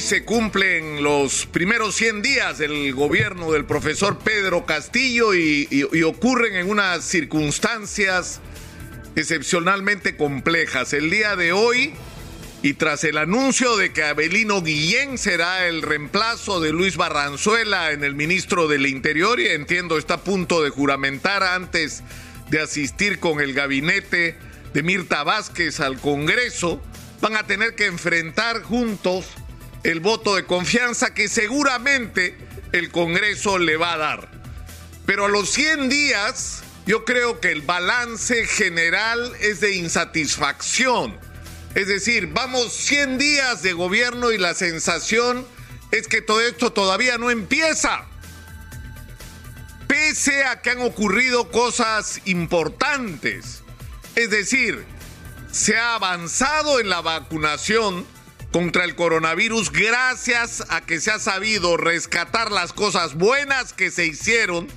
Se cumplen los primeros 100 días del gobierno del profesor Pedro Castillo y, y, ocurren en unas circunstancias excepcionalmente complejas. El día de hoy, y tras el anuncio de que Abelino Guillén será el reemplazo de Luis Barranzuela en el ministro del Interior, y entiendo está a punto de juramentar antes de asistir con el gabinete de Mirta Vázquez al Congreso, van a tener que enfrentar juntos el voto de confianza que seguramente el Congreso le va a dar. Pero a los 100 días, yo creo que el balance general es de insatisfacción. Es decir, vamos 100 días de gobierno y la sensación es que todo esto todavía no empieza. Pese a que han ocurrido cosas importantes. Es decir, se ha avanzado en la vacunación contra el coronavirus gracias a que se ha sabido rescatar las cosas buenas que se hicieron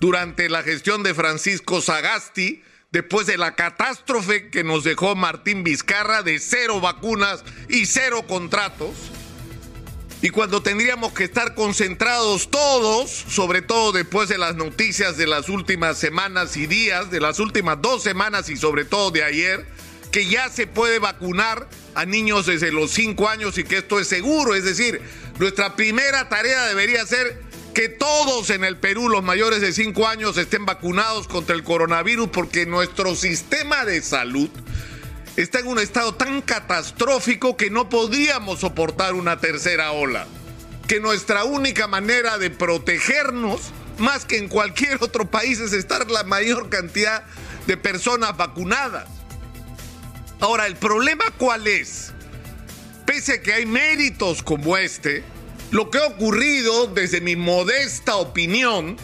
durante la gestión de Francisco Sagasti después de la catástrofe que nos dejó Martín Vizcarra de cero vacunas y cero contratos. Y cuando tendríamos que estar concentrados todos, sobre todo después de las noticias de las últimas semanas y días, de las últimas dos semanas y sobre todo de ayer, que ya se puede vacunar a niños desde los 5 años y que esto es seguro. Es decir, nuestra primera tarea debería ser que todos en el Perú, los mayores de 5 años, estén vacunados contra el coronavirus porque nuestro sistema de salud está en un estado tan catastrófico que no podríamos soportar una tercera ola. Que nuestra única manera de protegernos, más que en cualquier otro país, es estar la mayor cantidad de personas vacunadas. Ahora, el problema cuál es? Pese a que hay méritos como este, lo que ha ocurrido desde mi modesta opinión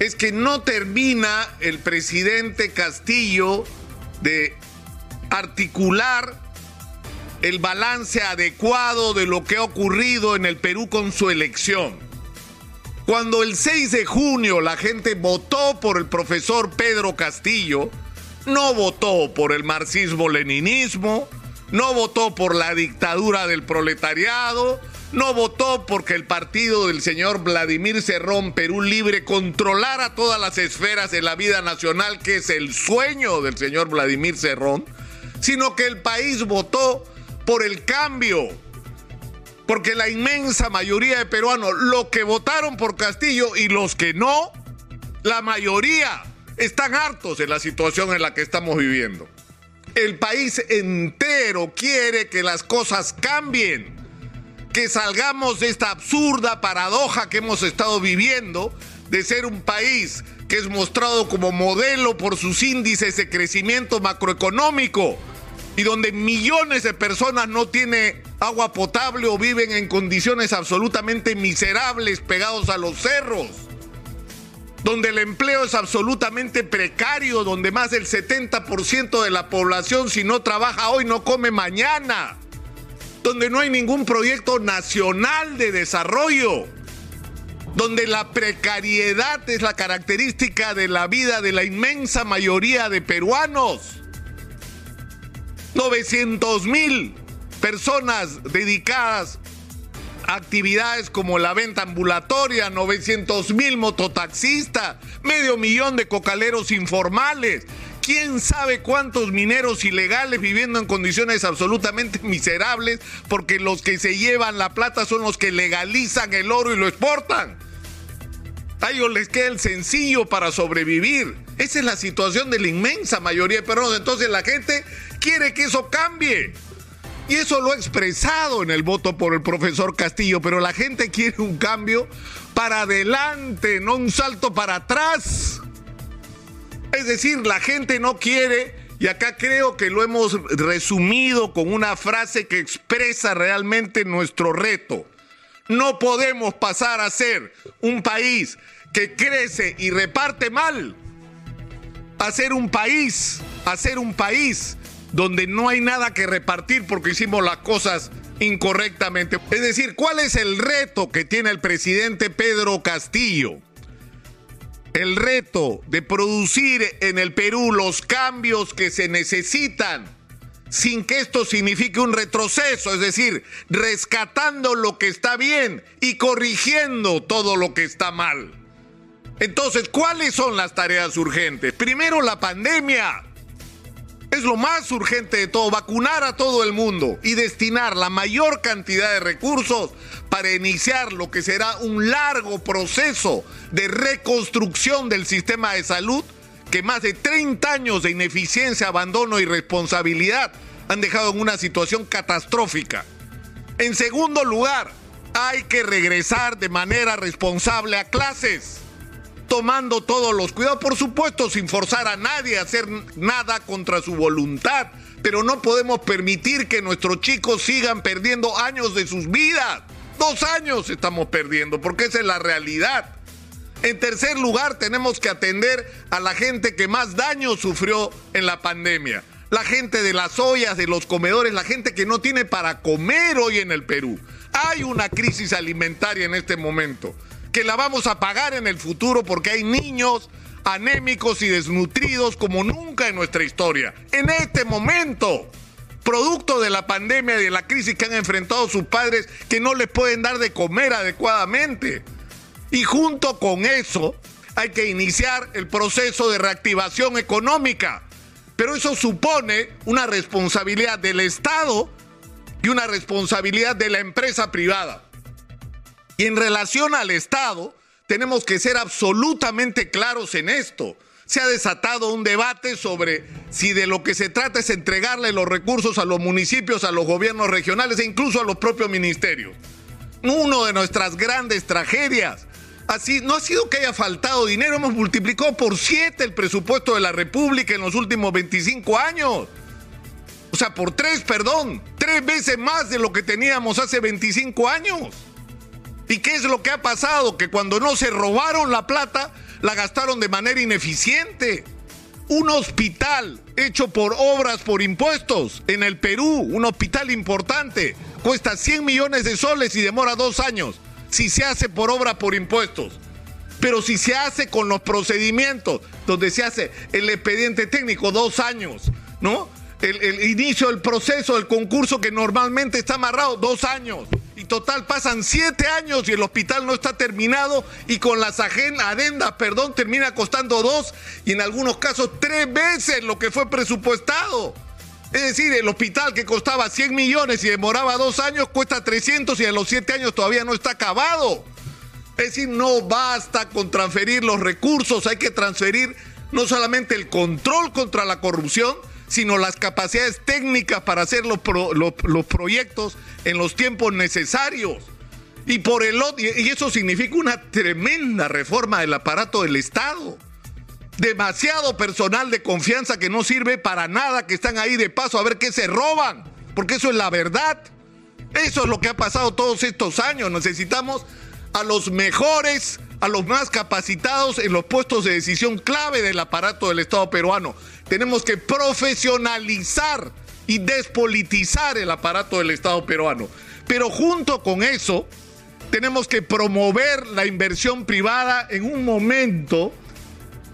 es que no termina el presidente Castillo de articular el balance adecuado de lo que ha ocurrido en el Perú con su elección. Cuando el 6 de junio la gente votó por el profesor Pedro Castillo, no votó por el marxismo-leninismo, no votó por la dictadura del proletariado, no votó porque el partido del señor Vladimir Cerrón Perú Libre controlara todas las esferas de la vida nacional, que es el sueño del señor Vladimir Cerrón, sino que el país votó por el cambio. Porque la inmensa mayoría de peruanos, los que votaron por Castillo y los que no, la mayoría están hartos de la situación en la que estamos viviendo. El país entero quiere que las cosas cambien, que salgamos de esta absurda paradoja que hemos estado viviendo de ser un país que es mostrado como modelo por sus índices de crecimiento macroeconómico y donde millones de personas no tienen agua potable o viven en condiciones absolutamente miserables pegados a los cerros donde el empleo es absolutamente precario, donde más del 70% de la población si no trabaja hoy no come mañana, donde no hay ningún proyecto nacional de desarrollo, donde la precariedad es la característica de la vida de la inmensa mayoría de peruanos. 900 mil personas dedicadas actividades como la venta ambulatoria, 900 mil mototaxistas, medio millón de cocaleros informales. ¿Quién sabe cuántos mineros ilegales viviendo en condiciones absolutamente miserables porque los que se llevan la plata son los que legalizan el oro y lo exportan? A ellos les queda el sencillo para sobrevivir. Esa es la situación de la inmensa mayoría de peruanos. Entonces la gente quiere que eso cambie. Y eso lo ha expresado en el voto por el profesor Castillo, pero la gente quiere un cambio para adelante, no un salto para atrás. Es decir, la gente no quiere, y acá creo que lo hemos resumido con una frase que expresa realmente nuestro reto. No podemos pasar a ser un país que crece y reparte mal, a ser un país, a ser un país donde no hay nada que repartir porque hicimos las cosas incorrectamente. Es decir, ¿cuál es el reto que tiene el presidente Pedro Castillo? El reto de producir en el Perú los cambios que se necesitan sin que esto signifique un retroceso, es decir, rescatando lo que está bien y corrigiendo todo lo que está mal. Entonces, ¿cuáles son las tareas urgentes? Primero, la pandemia. Es lo más urgente de todo, vacunar a todo el mundo y destinar la mayor cantidad de recursos para iniciar lo que será un largo proceso de reconstrucción del sistema de salud que más de 30 años de ineficiencia, abandono y responsabilidad han dejado en una situación catastrófica. En segundo lugar, hay que regresar de manera responsable a clases, tomando todos los cuidados, por supuesto, sin forzar a nadie a hacer nada contra su voluntad, pero no podemos permitir que nuestros chicos sigan perdiendo años de sus vidas. Dos años estamos perdiendo, porque esa es la realidad. En tercer lugar, tenemos que atender a la gente que más daño sufrió en la pandemia. La gente de las ollas, de los comedores, la gente que no tiene para comer hoy en el Perú. Hay una crisis alimentaria en este momento que la vamos a pagar en el futuro porque hay niños anémicos y desnutridos como nunca en nuestra historia. En este momento, producto de la pandemia y de la crisis que han enfrentado sus padres que no les pueden dar de comer adecuadamente. Y junto con eso hay que iniciar el proceso de reactivación económica. Pero eso supone una responsabilidad del Estado y una responsabilidad de la empresa privada. Y en relación al Estado, tenemos que ser absolutamente claros en esto. Se ha desatado un debate sobre si de lo que se trata es entregarle los recursos a los municipios, a los gobiernos regionales e incluso a los propios ministerios. Uno de nuestras grandes tragedias Así, no ha sido que haya faltado dinero, hemos multiplicado por siete el presupuesto de la República en los últimos 25 años. O sea, por tres, perdón, tres veces más de lo que teníamos hace 25 años. ¿Y qué es lo que ha pasado? Que cuando no se robaron la plata, la gastaron de manera ineficiente. Un hospital hecho por obras por impuestos en el Perú, un hospital importante, cuesta 100 millones de soles y demora dos años si se hace por obra por impuestos. Pero si se hace con los procedimientos, donde se hace el expediente técnico, dos años, ¿no? El, inicio del proceso del concurso que normalmente está amarrado, dos años. Total pasan siete años y el hospital no está terminado y con las adendas, perdón, termina costando dos y en algunos casos tres veces lo que fue presupuestado. Es decir, el hospital que costaba 100 millones y demoraba dos años cuesta 300 y a los siete años todavía no está acabado. Es decir, no basta con transferir los recursos, hay que transferir no solamente el control contra la corrupción, sino las capacidades técnicas para hacer los, los proyectos en los tiempos necesarios. Y, por el, y eso significa una tremenda reforma del aparato del Estado demasiado personal de confianza que no sirve para nada, que están ahí de paso a ver qué se roban, porque eso es la verdad. Eso es lo que ha pasado todos estos años. Necesitamos a los mejores, a los más capacitados en los puestos de decisión clave del aparato del Estado peruano. Tenemos que profesionalizar y despolitizar el aparato del Estado peruano. Pero junto con eso, tenemos que promover la inversión privada en un momento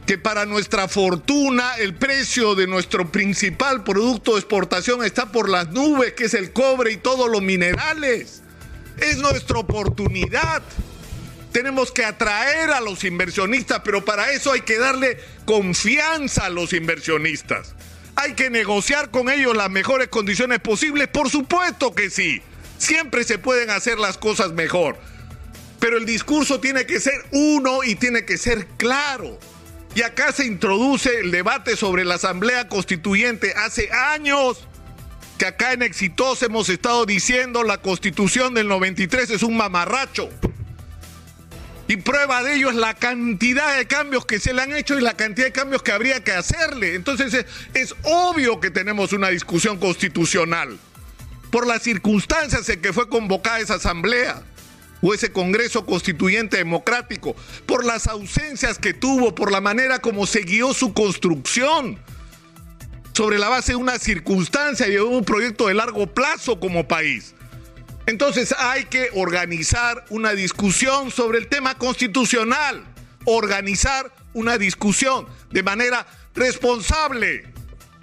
que para nuestra fortuna el precio de nuestro principal producto de exportación está por las nubes, que es el cobre y todos los minerales. Es nuestra oportunidad. Tenemos que atraer a los inversionistas, pero para eso hay que darle confianza a los inversionistas. Hay que negociar con ellos las mejores condiciones posibles, por supuesto que sí. Siempre se pueden hacer las cosas mejor. Pero el discurso tiene que ser uno y tiene que ser claro. Y acá se introduce el debate sobre la Asamblea Constituyente. Hace años que acá en Exitosa hemos estado diciendo la Constitución del 93 es un mamarracho. Y prueba de ello es la cantidad de cambios que se le han hecho y la cantidad de cambios que habría que hacerle. Entonces es, obvio que tenemos una discusión constitucional por las circunstancias en que fue convocada esa asamblea o ese Congreso Constituyente Democrático, por las ausencias que tuvo, por la manera como se guió su construcción, sobre la base de una circunstancia y de un proyecto de largo plazo como país. Entonces hay que organizar una discusión sobre el tema constitucional, organizar una discusión de manera responsable,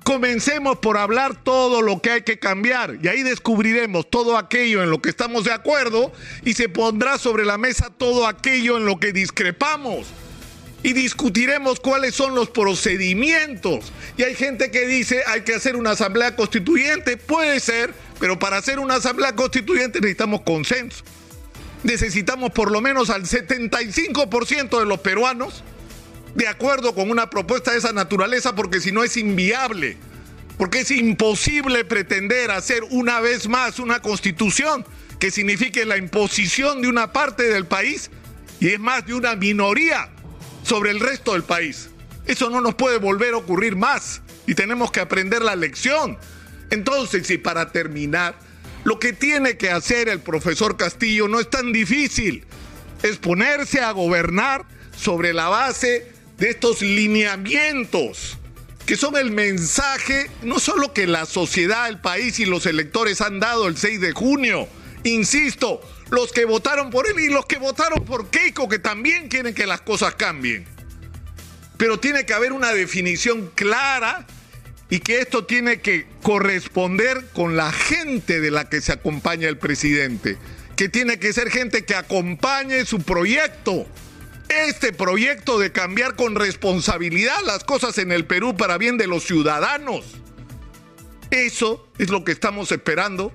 Comencemos por hablar todo lo que hay que cambiar y ahí descubriremos todo aquello en lo que estamos de acuerdo y se pondrá sobre la mesa todo aquello en lo que discrepamos y discutiremos cuáles son los procedimientos. Y hay gente que dice hay que hacer una asamblea constituyente, puede ser, pero para hacer una asamblea constituyente necesitamos consenso. Necesitamos por lo menos al 75% de los peruanos de acuerdo con una propuesta de esa naturaleza porque si no es inviable, porque es imposible pretender hacer una vez más una constitución que signifique la imposición de una parte del país y es más de una minoría sobre el resto del país. Eso no nos puede volver a ocurrir más y tenemos que aprender la lección. Entonces, y para terminar, lo que tiene que hacer el profesor Castillo no es tan difícil, es ponerse a gobernar sobre la base de estos lineamientos que son el mensaje no solo que la sociedad, el país y los electores han dado el 6 de junio, insisto, los que votaron por él y los que votaron por Keiko, que también quieren que las cosas cambien. Pero tiene que haber una definición clara y que esto tiene que corresponder con la gente de la que se acompaña el presidente, que tiene que ser gente que acompañe su proyecto este proyecto de cambiar con responsabilidad las cosas en el Perú para bien de los ciudadanos. Eso es lo que estamos esperando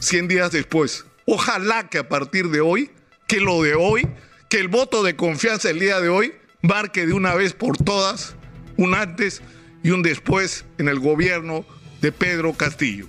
100 días después. Ojalá que a partir de hoy, que lo de hoy, que el voto de confianza el día de hoy marque de una vez por todas un antes y un después en el gobierno de Pedro Castillo.